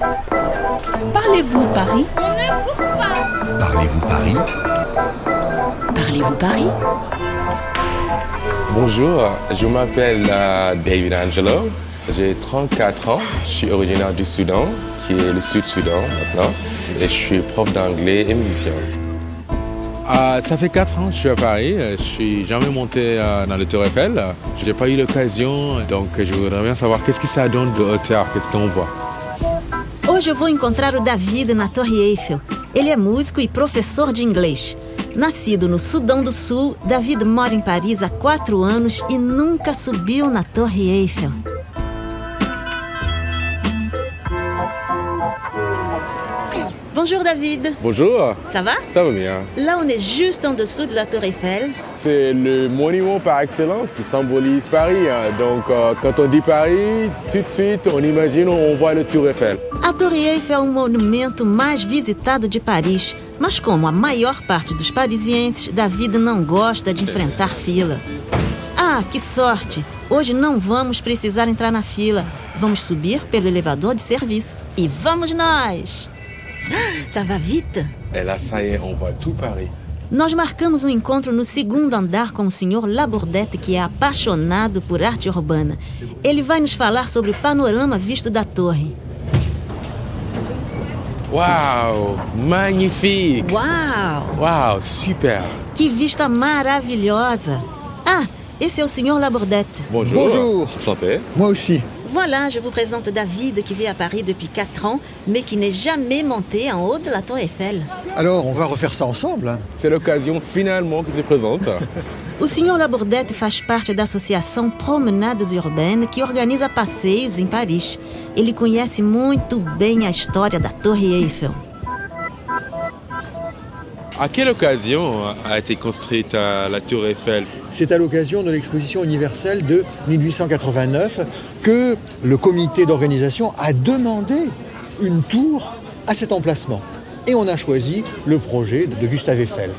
Parlez-vous Paris? Ne cours pas Parlez-vous Paris? Parlez-vous Paris? Bonjour, je m'appelle euh, David Angelo, j'ai 34 ans, je suis originaire du Soudan, qui est le Sud-Soudan maintenant, et je suis prof d'anglais et musicien. Euh, ça fait 4 ans que je suis à Paris. Euh, Je suis jamais monté euh, dans le Tour Eiffel. Je n'ai pas eu l'occasion, donc je voudrais bien savoir qu'est-ce que ça donne de hauteur, qu'est-ce qu'on voit. Hoje eu vou encontrar o David na Torre Eiffel. Ele é músico e professor de inglês. Nascido no Sudão do Sul, David mora em Paris há quatro anos e nunca subiu na Torre Eiffel. Bonjour David, Bonjour, ça va ça va bien. Là on est juste en dessous de la Tour Eiffel. C'est le monument par excellence qui symbolise Paris. hein. Donc euh, quand on dit Paris, tout de suite on imagine, on voit le Tour Eiffel. A Torre Eiffel é o monumento mais visitado de Paris, mas como a maior parte dos parisienses, David não gosta de enfrentar fila. Ah, que sorte! Hoje não vamos precisar entrar na fila. Vamos subir pelo elevador de serviço. E vamos nós! Ah, Ça va vite? Et là ça y est, on voit tout Paris. Nós marcamos um encontro no segundo andar com o Sr. Labordette, que é apaixonado por arte urbana. Ele vai nos falar sobre o panorama visto da torre. Waouh, magnifique Uau! Waouh, super Que vista maravilhosa! Ah, esse é o Sr. Labordette. Bonjour. Bonjour. Enchanté. Moi aussi. Voilà, je vous présente David qui vit à Paris depuis 4 ans, mais qui n'est jamais monté en haut de la Tour Eiffel. Alors, on va refaire ça ensemble. hein. C'est l'occasion finalement qui se présente. O Sr. Labordette faz parte da associação Promenades Urbaines, que organiza passeios em Paris. Ele conhece muito bem a história da Torre Eiffel. À quelle occasion a été construite euh, la Tour Eiffel? C'est à l'occasion de l'exposition universelle de 1889 que le comité d'organisation a demandé une tour à cet emplacement. Et on a choisi le projet de Gustave Eiffel.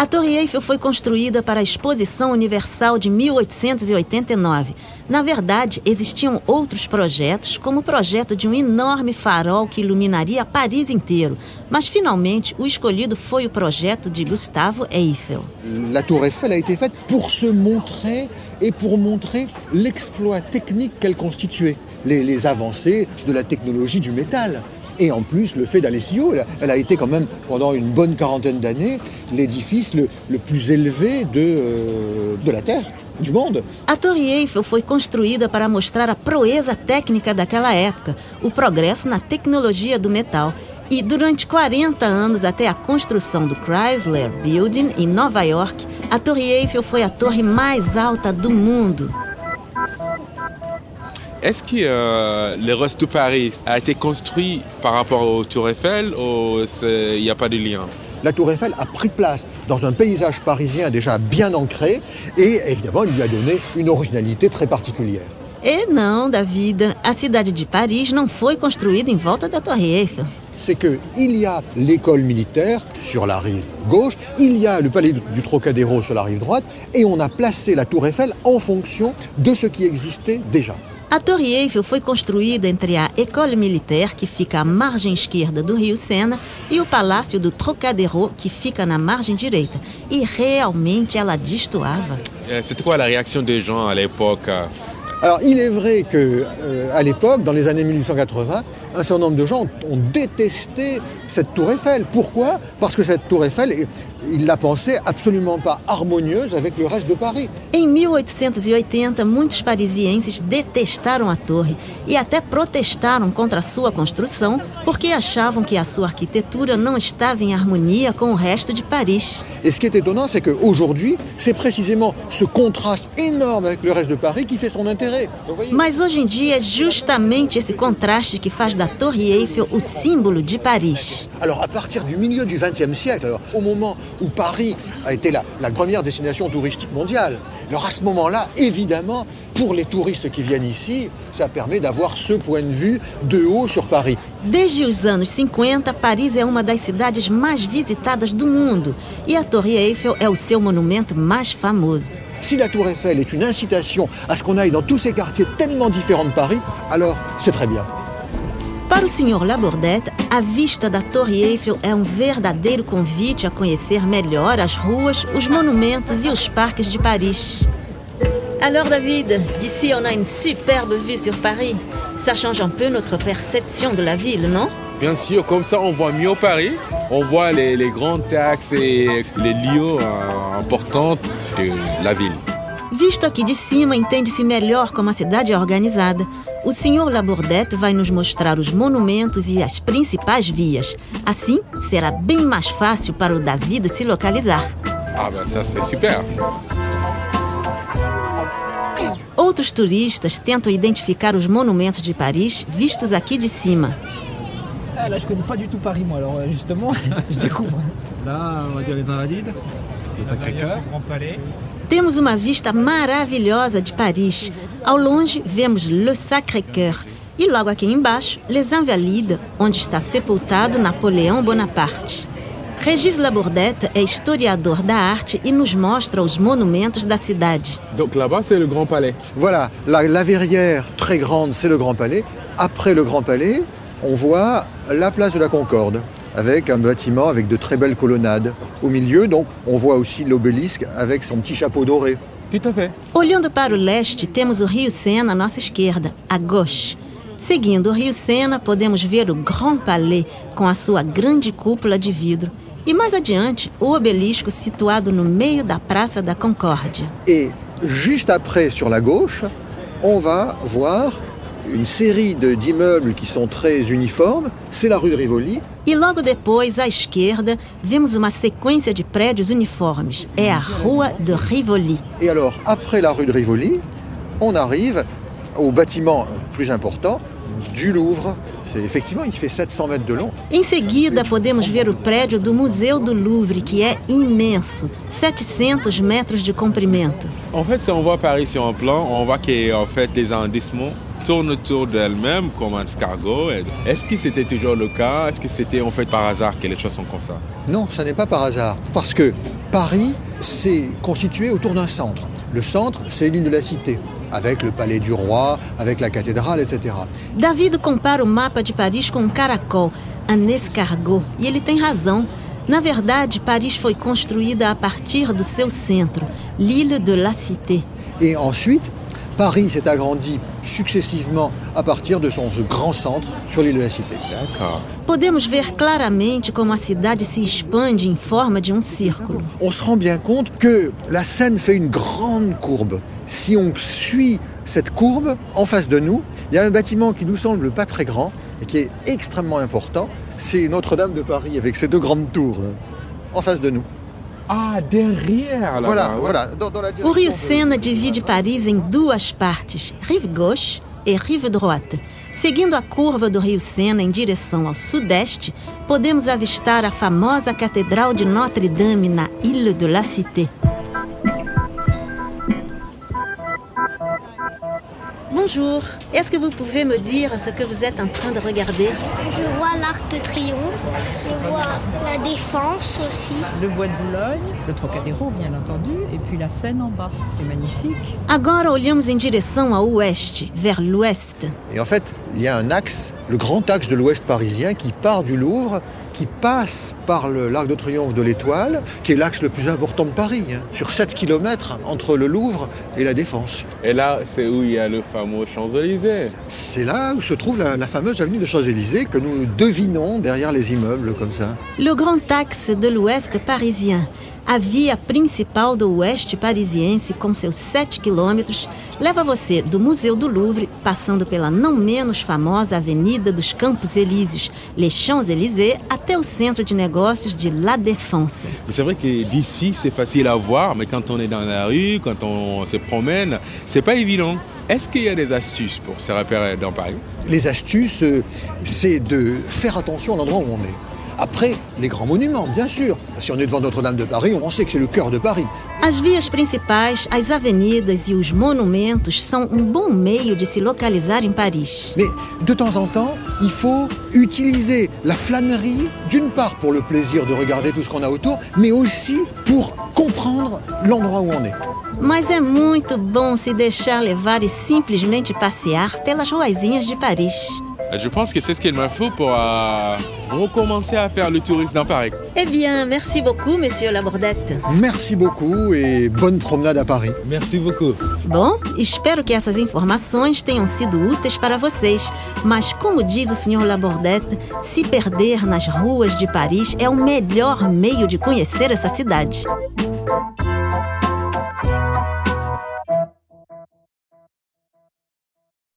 A Torre Eiffel foi construída para a Exposição Universal de 1889. Na verdade, existiam outros projetos, como o projeto de um enorme farol que iluminaria Paris inteiro. Mas finalmente, o escolhido foi o projeto de Gustavo Eiffel. La tour Eiffel a été faite pour se montrer et pour montrer l'exploit technique qu'elle constituait, les, les avancées de la technologie du métal. Et en plus, le fait d'aller si haut, elle elle a été quand même, pendant une bonne quarantaine d'années, l'édifice le, le plus élevé de, euh, de la Terre, du monde. A Torre Eiffel foi construída para mostrar a proeza técnica daquela época, o progresso na tecnologia do metal. E durante 40 anos, até a construção do Chrysler Building em Nova York, a Torre Eiffel foi a torre mais alta do mundo. Est-ce que euh, le reste de Paris a été construit par rapport au Tour Eiffel ou il n'y a pas de lien? La tour Eiffel a pris place dans un paysage parisien déjà bien ancré et évidemment, il lui a donné une originalité très particulière. E não, David, a cidade de Paris não foi construída em volta da Torre Eiffel. c'est qu'il y a l'école militaire sur la rive gauche, il y a le palais du Trocadéro sur la rive droite, et on a placé la tour Eiffel en fonction de ce qui existait déjà. A Torre Eiffel foi construída entre a École Militaire, que fica à margem esquerda do rio Sena, e o Palácio do Trocadéro, que fica na margem direita. E realmente ela destoava. Euh, C'était quoi la réaction des gens à l'époque Alors il est vrai que euh, à l'époque, dans les années 1880, un certain nombre de gens ont détesté cette tour Eiffel. Pourquoi Parce que cette tour Eiffel, ils la pensaient absolument pas harmonieuse avec le reste de Paris. Em 1880, muitos parisienses detestaram a torre e até protestaram contra a sua construção porque achavam que a sua arquitetura não estava em harmonia com o resto de Paris. Et ce qui est étonnant, c'est qu'aujourd'hui, c'est précisément ce contraste énorme avec le reste de Paris qui fait son intérêt. Mas hoje em dia é justamente esse contraste que faz da Torre Eiffel o símbolo de Paris. Alors à partir du milieu du XXe siècle, alors, au moment où Paris a été la, la première destination touristique mondiale, alors à ce moment-là, évidemment, pour les touristes qui viennent ici, ça permet d'avoir ce point de vue de haut sur Paris. Desde os anos 50, Paris é uma das cidades mais visitadas do mundo e a Torre Eiffel é o seu monumento mais famoso. Si la tour Eiffel est une incitation à ce qu'on aille dans tous ces quartiers tellement différents de Paris, alors c'est très bien. Para o Sr. Labordette, a vista da Torre Eiffel é um verdadeiro convite a conhecer melhor as ruas, os monumentos e os parques de Paris. Alors David, d'ici on a une superbe vue sur Paris. Ça change un peu notre perception de la ville, non? Bien sûr, comme ça on voit mieux Paris, on voit les, les grandes axes et les lieux euh, importants de la ville. Visto aqui de cima, entende-se melhor como a cidade é organizada. O Sr. Labordette vai nos mostrar os monumentos e as principais vias. Assim, será bem mais fácil para o David se localizar. Ah ben ça c'est super. Outros turistas tentam identificar os monumentos de Paris vistos aqui de cima. Ah, là, je connais pas du tout Paris, moi, alors euh, justement, je découvre. Là, on va dire les Invalides, le Sacré-Cœur, Grand Palais. Temos uma vista maravilhosa de Paris. Ao longe, vemos Le Sacré-Cœur. E logo aqui embaixo, Les Invalides, onde está sepultado Napoleão Bonaparte. Régis Labordette é historiador da arte e nos mostra os monumentos da cidade. Donc là-bas c'est le Grand Palais. Voilà, la, la verrière très grande, c'est le Grand Palais. Après le Grand Palais, on voit la place de la Concorde, avec un bâtiment avec de très belles colonnades. Au milieu, donc, on voit aussi l'obélisque avec son petit chapeau doré. Tout à fait. Olhando para o leste, temos o Rio Sena à nossa esquerda, à gauche. Seguindo o Rio Sena, podemos ver o Grand Palais com a sua grande cúpula de vidro. E mais adiante, o obelisco situado no meio da Praça da Concórdia. Et juste après, sur la gauche, on va voir une série de- d'immeubles qui sont très uniformes. C'est la rue de Rivoli. E logo depois, à esquerda, vemos uma sequência de prédios uniformes. É a Rua de Rivoli. Et alors, après la rue de Rivoli, on arrive au bâtiment plus important du Louvre. C'est effectivement, il fait 700 mètres de long. Em seguida, podemos ver o prédio do Museu do Louvre, que é imenso 700 metros de comprimento. En fait, si on voit Paris sur un plan, on voit que en fait les arrondissements tournent autour d'elles-mêmes comme un escargot. Est-ce que c'était toujours le cas? Est-ce que c'était en fait par hasard que les choses sont comme ça? Non, ça n'est pas par hasard. Parce que Paris s'est constitué autour d'un centre. Le centre, c'est l'île de la Cité, avec le palais du roi, avec la cathédrale, etc. David compara o mapa de Paris com um caracol, un escargot, e ele tem razão. Na verdade, Paris foi construída a partir do seu centro, l'île de la Cité. Et ensuite, Paris s'est agrandi successivement à partir de son grand centre sur l'île de la Cité. D'accord. Podemos ver claramente como a cidade se expande em forma de um círculo. On se rend bien compte que la Seine fait une grande courbe. Si on suit cette courbe, en face de nous, il y a un bâtiment qui nous semble pas très grand et qui est extrêmement important. C'est Notre-Dame de Paris avec ses deux grandes tours là, en face de nous. Ah, derrière là Voilà, voilà, dans, dans la O. Rio de- Sena divide Paris em duas partes, rive gauche e rive droite. Seguindo a curva do Rio Sena em direção ao sudeste, podemos avistar a famosa Catedral de Notre-Dame na Île de la Cité. Bonjour, est-ce que vous pouvez me dire ce que vous êtes en train de regarder? Je vois l'Arc de Triomphe, je vois la Défense aussi. Le bois de Boulogne, le Trocadéro bien entendu, et puis la Seine en bas. C'est magnifique. Agora olhamos em direção ao oeste, vers l'ouest. Et en fait, il y a un axe, le grand axe de l'ouest parisien, qui part du Louvre, qui passe par le- l'Arc de Triomphe de l'Étoile, qui est l'axe le plus important de Paris, hein, sur 7 km entre le Louvre et la Défense. Et là, c'est où il y a le fameux Champs-Élysées. C'est là où se trouve la, la fameuse avenue des Champs-Élysées que nous devinons derrière les immeubles comme ça. Le Grand Axe de l'Ouest parisien, a via principal do Oeste parisiense com seus 7 quilômetros, leva você do Museu do Louvre, passando pela não menos famosa Avenida dos Campos Elíseos, Les Champs-Élysées, até o centro de negócios de La Défense. C'est vrai que d'ici, c'est facile à voir, mais quand on est dans la rue, quand on se promène, c'est pas évident. Est-ce qu'il y a des astuces pour se repérer dans Paris Les astuces, euh, c'est de faire attention à l'endroit où on est. Après, les grands monuments, bien sûr. Si on est devant Notre-Dame de Paris, on sait que c'est le cœur de Paris. As vias principais, as avenidas e os monumentos são um bom meio de se localizar em Paris. Mais de temps en temps, il faut utiliser la flânerie, d'une part pour le plaisir de regarder tout ce qu'on a autour, mais aussi pour comprendre l'endroit où on est. Mas é muito bom se deixar levar e simplesmente passear pelas ruazinhas de Paris. Je pense que c'est ce qu'il me faut pour euh, recommencer à faire le tourisme dans Paris. Eh bien, merci beaucoup, monsieur Labordette. Merci beaucoup et bonne promenade à Paris. Merci beaucoup. Bom, espero que essas informações tenham sido úteis para vocês. Mas, como diz o senhor Labordette, se perder nas ruas de Paris é o melhor meio de conhecer essa cidade.